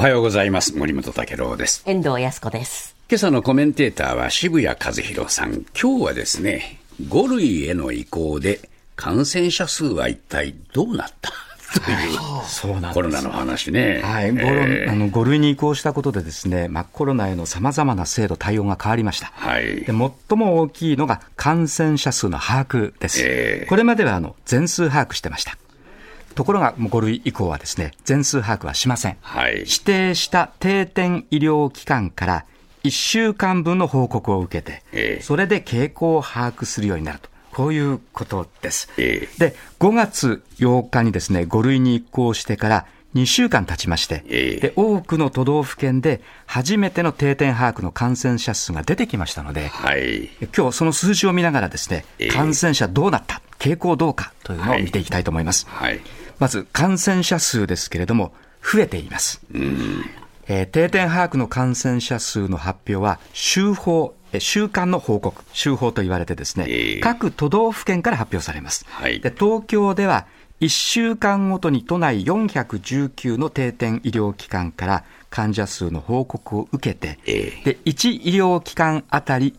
おはようございます。森本武郎です。遠藤康子です。今朝のコメンテーターは渋谷和弘さん。今日はですね、5類への移行で感染者数は一体どうなった？という、そうなんですコロナの話ね。はい、5, えーあの5類に移行したことでですね、まあ、コロナへのさまざまな制度、対応が変わりました。はいで。最も大きいのが感染者数の把握です。えーこれまではあの全数把握してました。ところが、もう5類以降はですね、全数把握はしません。はい。指定した定点医療機関から1週間分の報告を受けて、ええそれで傾向を把握するようになると。こういうことです。えで、5月8日にですね、5類に移行してから2週間経ちまして、ええで、多くの都道府県で初めての定点把握の感染者数が出てきましたので、はい。今日その数字を見ながらですねええ、感染者どうなった、傾向どうかというのを見ていきたいと思います。はい。まず感染者数ですけれども、増えています。えー定点把握の感染者数の発表は、週報、えー週間の報告、週報と言われてですね、ええ各都道府県から発表されます。はいで東京では、1週間ごとに都内419の定点医療機関から患者数の報告を受けて、ええで1医療機関あたり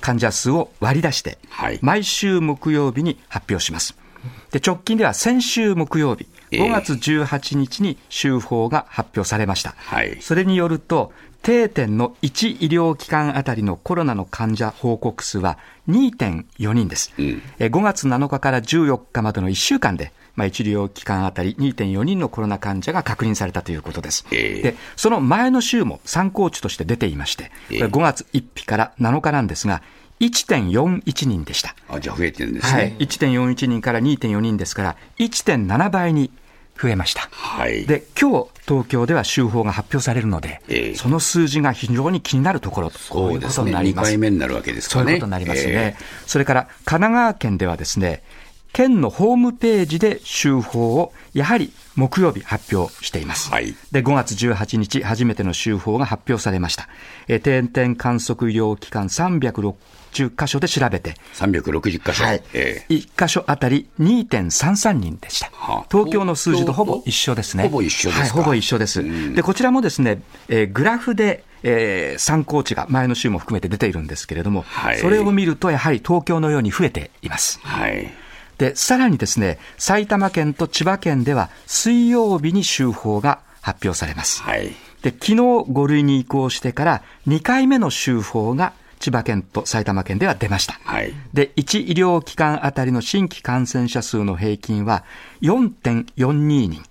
患者数を割り出して、はい毎週木曜日に発表します。で直近では先週木曜日、ええ5月18日に週報が発表されました。はいそれによると、定点の1医療機関あたりのコロナの患者報告数は2.4人です。んえ5月7日から14日までの1週間で、まあ、1医療機関あたり2.4人のコロナ患者が確認されたということです。ええで、その前の週も参考値として出ていまして、こええれ5月1日から7日なんですが、1.41人でした。あ、じゃあ増えてるんですはいね。。1.41人から2.4人ですから、1.7倍に増えました。はい。で、今日、東京では週報が発表されるので、ええその数字が非常に気になるところと、こういうことそうですね。2になります。回目になるわけですからね。そういうことになりますね。えそれから、神奈川県ではですね、県のホームページで週報をやはり木曜日発表しています。はいで、5月18日、初めての週報が発表されました。えー定点観測医療機関360箇所で調べて、ー、360箇所。はいええ1箇所あたり2.33人でしたはあ。東京の数字とほぼ一緒ですね。ほぼ一緒ですか？はい、ほぼ一緒です。で、こちらもですね、えーグラフで、えー参考値が前の週も含めて出ているんですけれども、はいそれを見るとやはり東京のように増えています。はい。で、さらにですね、埼玉県と千葉県では水曜日に週報が発表されます。はい。で、昨日5類に移行してから2回目の週報が千葉県と埼玉県では出ました。はい。で、1医療機関あたりの新規感染者数の平均は4.42人。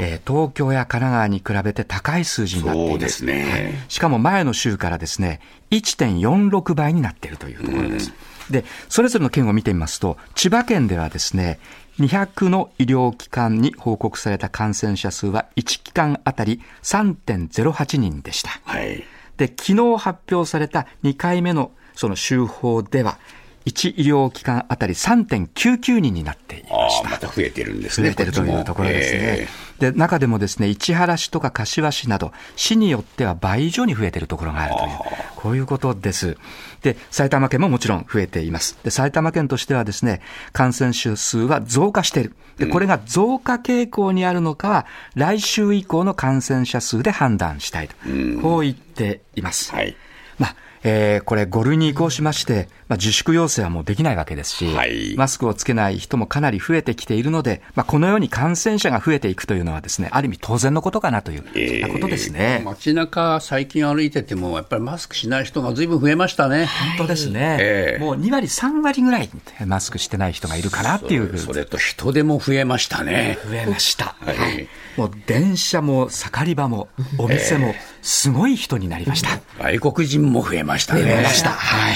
えー東京や神奈川に比べて高い数字になっている。そうですね。しかも前の週からですね、1.46倍になっているというところです。で、それぞれの県を見てみますと、千葉県ではですね、200の医療機関に報告された感染者数は1機関あたり3.08人でした。はい。で、昨日発表された2回目のその週報では、1医療機関あたり3.99人になっていました。また増えてるんですね。増えてるというところですね。で、中でもですね、市原市とか柏市など、市によっては倍以上に増えているところがあるという、こういうことです。で、埼玉県ももちろん増えています。で、埼玉県としてはですね、感染者数は増加している。で、これが増加傾向にあるのかは、来週以降の感染者数で判断したいと、こう言っています。はい。まあ、えーこれ5類に移行しまして、まあ、自粛要請はもうできないわけですし、はいマスクをつけない人もかなり増えてきているので、まあ、このように感染者が増えていくというのはですね、ある意味当然のことかなという、そんなことですね。街中、最近歩いてても、やっぱりマスクしない人がずいぶん増えましたね。本当ですね、ええもう2割、3割ぐらいマスクしてない人がいるかなっていう。それと人手も増えましたね。増えました。はいもう電車も盛り場もお店もすごい人になりました。外国人も増えましたね。増えました。はい。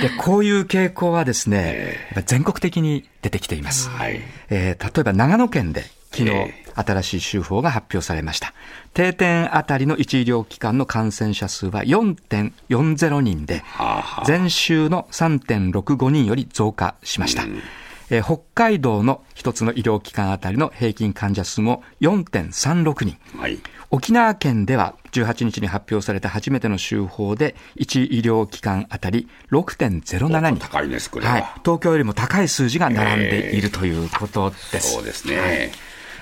で、こういう傾向はですね、やっぱ全国的に出てきています。はい。えー例えば長野県で昨日え新しい週報が発表されました。定点あたりの1医療機関の感染者数は4.40人で、前週の3.65人より増加しました。えー北海道の一つの医療機関あたりの平均患者数も4.36人。はい。沖縄県では18日に発表された初めての週報で1医療機関あたり6.07人。高いです、これは。はい。東京よりも高い数字が並んでいるということです。そうですね。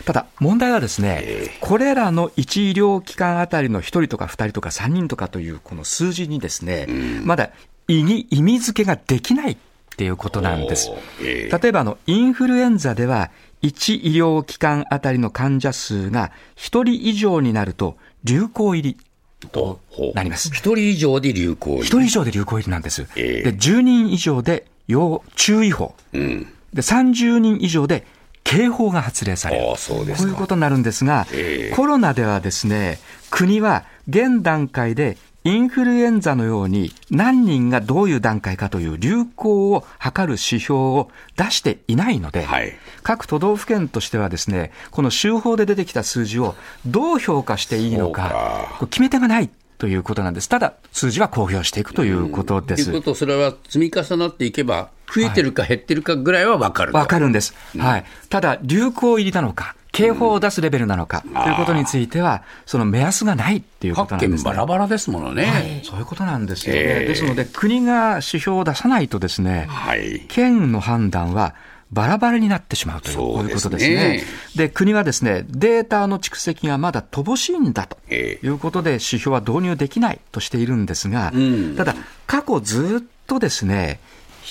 ただ、問題はですね、これらの1医療機関あたりの1人とか2人とか3人とかというこの数字にですね、まだ意味意味付けができないっていうことなんです。例えばあの、インフルエンザでは、1医療機関あたりの患者数が1人以上になると流行入りとなります。1人以上で流行入り ?1 人以上で流行入りなんです。えー、で10人以上で要注意報、うん、で30人以上で警報が発令される。こういうことになるんですが、えー、コロナではですね、国は現段階でインフルエンザのように何人がどういう段階かという流行を測る指標を出していないので、はい、各都道府県としてはですね、この週報で出てきた数字をどう評価していいのか、決め手がないということなんです。ただ、数字は公表していくということです。ということそれは積み重なっていけば、増えてるか減ってるかぐらいは分かるわ、はい、かるんです。はい。ただ、流行入りなのか、警報を出すレベルなのか、ということについては、その目安がないっていうことなんです、ね、バラバラですものね、はい、そういうことなんですよね。えー、ですので、国が指標を出さないとですね、はい、県の判断は、バラバラになってしまうという、こういうことですね。で、国はですね、データの蓄積がまだ乏しいんだということで、指標は導入できないとしているんですが、ただ、過去ずっとですね、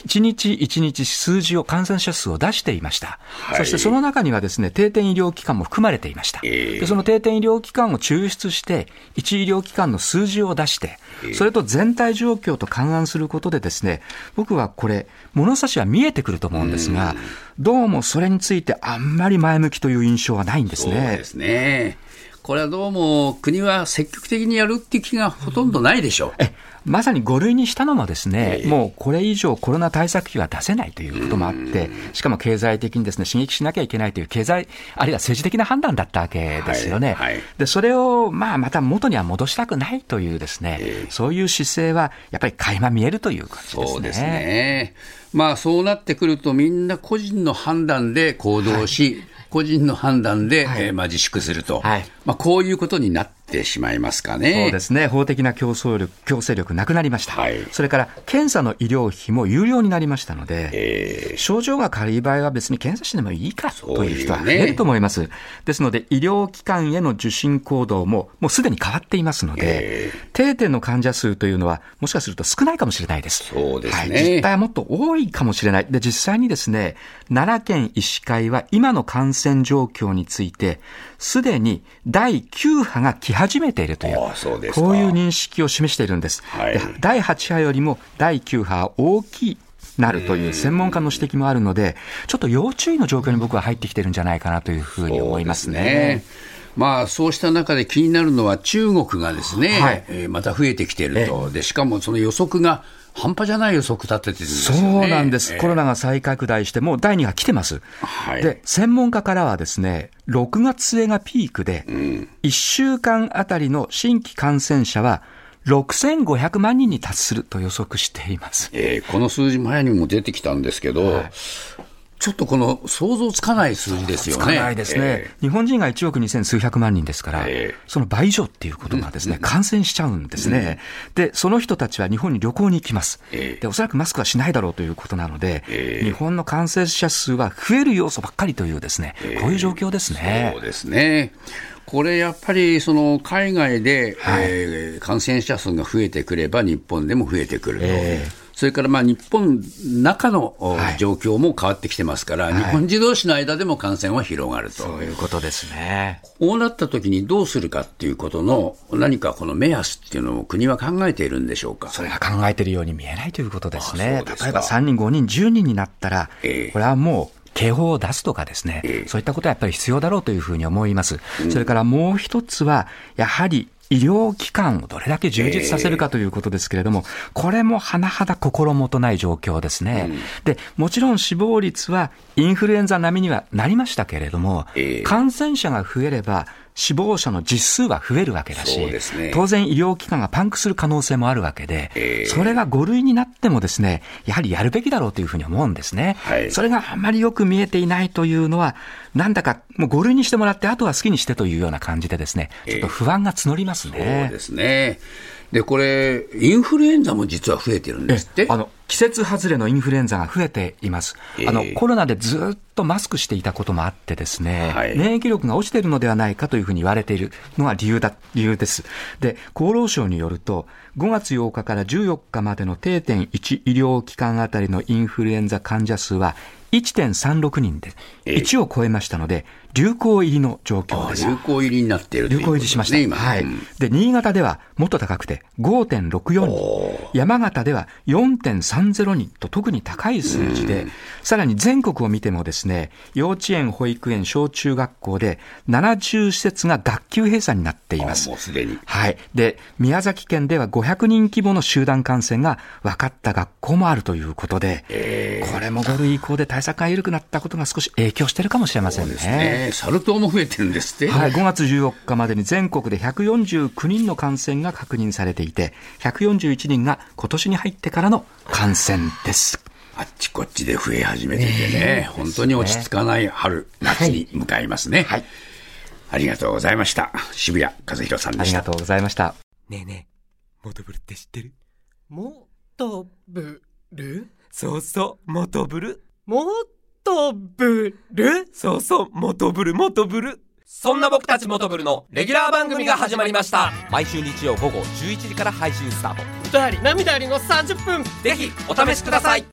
1日1日数字を、感染者数を出していました。はい、そしてその中にはですね、定点医療機関も含まれていました。えー、でその定点医療機関を抽出して、1医療機関の数字を出して、それと全体状況と勘案することでですね、僕はこれ、物差しは見えてくると思うんですが、どうもそれについてあんまり前向きという印象はないんですね。そうですね。これはどうも国は積極的にやるっていう気がほとんどないでしょう。えまさに5類にしたのもですね、もうこれ以上コロナ対策費は出せないということもあって、しかも経済的にですね、刺激しなきゃいけないという経済、あるいは政治的な判断だったわけですよね。はいはい、で、それを、まあ、また元には戻したくないというですね、そういう姿勢はやっぱり垣間見えるという感じですね。そうですね。まあ、そうなってくると、みんな個人の判断で行動し、はい個人の判断で、はい、えー、まあ、自粛すると、はい、まあ、こういうことになってしまいますかね。そうですね。法的な競争力、強制力なくなりました。はい、それから、検査の医療費も有料になりましたので、えー、症状が軽い場合は別に検査してもいいかという人は増えると思います。ね、ですので、医療機関への受診行動も、もうすでに変わっていますので、えー、定点の患者数というのは、もしかすると少ないかもしれないです。そうですね。はい、実態はもっと多いかもしれない。で、実際にですね、奈良県医師会は今の感染状況について、すでに第9波が来始めているという、うこういう認識を示しているんです。はい、第8波よりも第9波は大きい。なるという専門家の指摘もあるので、ちょっと要注意の状況に僕は入ってきてるんじゃないかなというふうに思いますね。まあ、そうした中で気になるのは中国がですね、はい、えー、また増えてきていると。で、しかもその予測が半端じゃない予測立ててるんですよ、ね、そうなんです、えー、コロナが再拡大して、もう第2波来てます、はい、で専門家からはですね、6月末がピークで、1週間あたりの新規感染者は、6500万人に達すると予測しています、えー、この数字、前にも出てきたんですけど、はいちょっとこの想像つかない数字ですよね。つかないですね。えー、日本人が1億2000数百万人ですから、えー、その倍以上っていうことがですね、うん、感染しちゃうんですね、うん、で、その人たちは日本に旅行に行きます。えー、で、おそらくマスクはしないだろうということなので、日本の感染者数は増える要素ばっかりというですね、こういう状況ですね。そうですね。これやっぱりその海外で、はい、えー、感染者数が増えてくれば日本でも増えてくると。えーそれからまあ日本中の状況も変わってきてますから、はい、日本人同士の間でも感染は広がると。そういうことですね。こうなった時にどうするかっていうことの、何かこの目安っていうのを国は考えているんでしょうか？それが考えているように見えないということですね。す例えば3人、5人、10人になったら、えー、これはもう、警報を出すとかですね、えー、そういったことはやっぱり必要だろうというふうに思います。うん、それからもう一つは、やはり医療機関をどれだけ充実させるかということですけれども、これも甚だ心もとない状況ですね。で、もちろん死亡率はインフルエンザ並みにはなりましたけれども、感染者が増えれば、死亡者の実数は増えるわけだし、ね、当然医療機関がパンクする可能性もあるわけで、えー、それが5類になってもですね、やはりやるべきだろうというふうに思うんですね。はい、それがあまりよく見えていないというのは、なんだかもう5類にしてもらって、あとは好きにしてというような感じでですね、ちょっと不安が募りますね。えー、そうですね。で、これ、インフルエンザも実は増えてるんですって？あの季節外れのインフルエンザが増えています。あの、コロナでずっとマスクしていたこともあってですね、はい、免疫力が落ちているのではないかというふうに言われているのが理由だ、理由です。で、厚労省によると、5月8日から14日までの定点1医療機関あたりのインフルエンザ患者数は1.36人で1を超えましたので、流行入りの状況です。流行入りになっている流行入りしました。今。はい。で、新潟ではもっと高くて5.64人。山形では4.30人と特に高い数字で、さらに全国を見てもですね、幼稚園、保育園、小中学校で70施設が学級閉鎖になっています。もうすでに。はい。で、宮崎県では500人規模の集団感染が分かった学校もあるということで、えー、これも5類移行で対策が緩くなったことが少し影響してるかもしれませんね。サル痘も増えてるんですって。はい、5月14日までに全国で149人の感染が確認されていて、141人が今年に入ってからの感染です。あっちこっちで増え始めていてね、本当に落ち着かない春、夏に向かいますね。はい。ありがとうございました。渋谷和弘さんでした。ありがとうございました。ねえねえ、モトブルって知ってる？モトブル？そうそう、モトブル。モトブル？そうそう、モトブル、モトブル。そんな僕たちモトブルのレギュラー番組が始まりました。毎週日曜午後11時から配信スタート。歌あり、涙ありの30分。ぜひ、お試しください。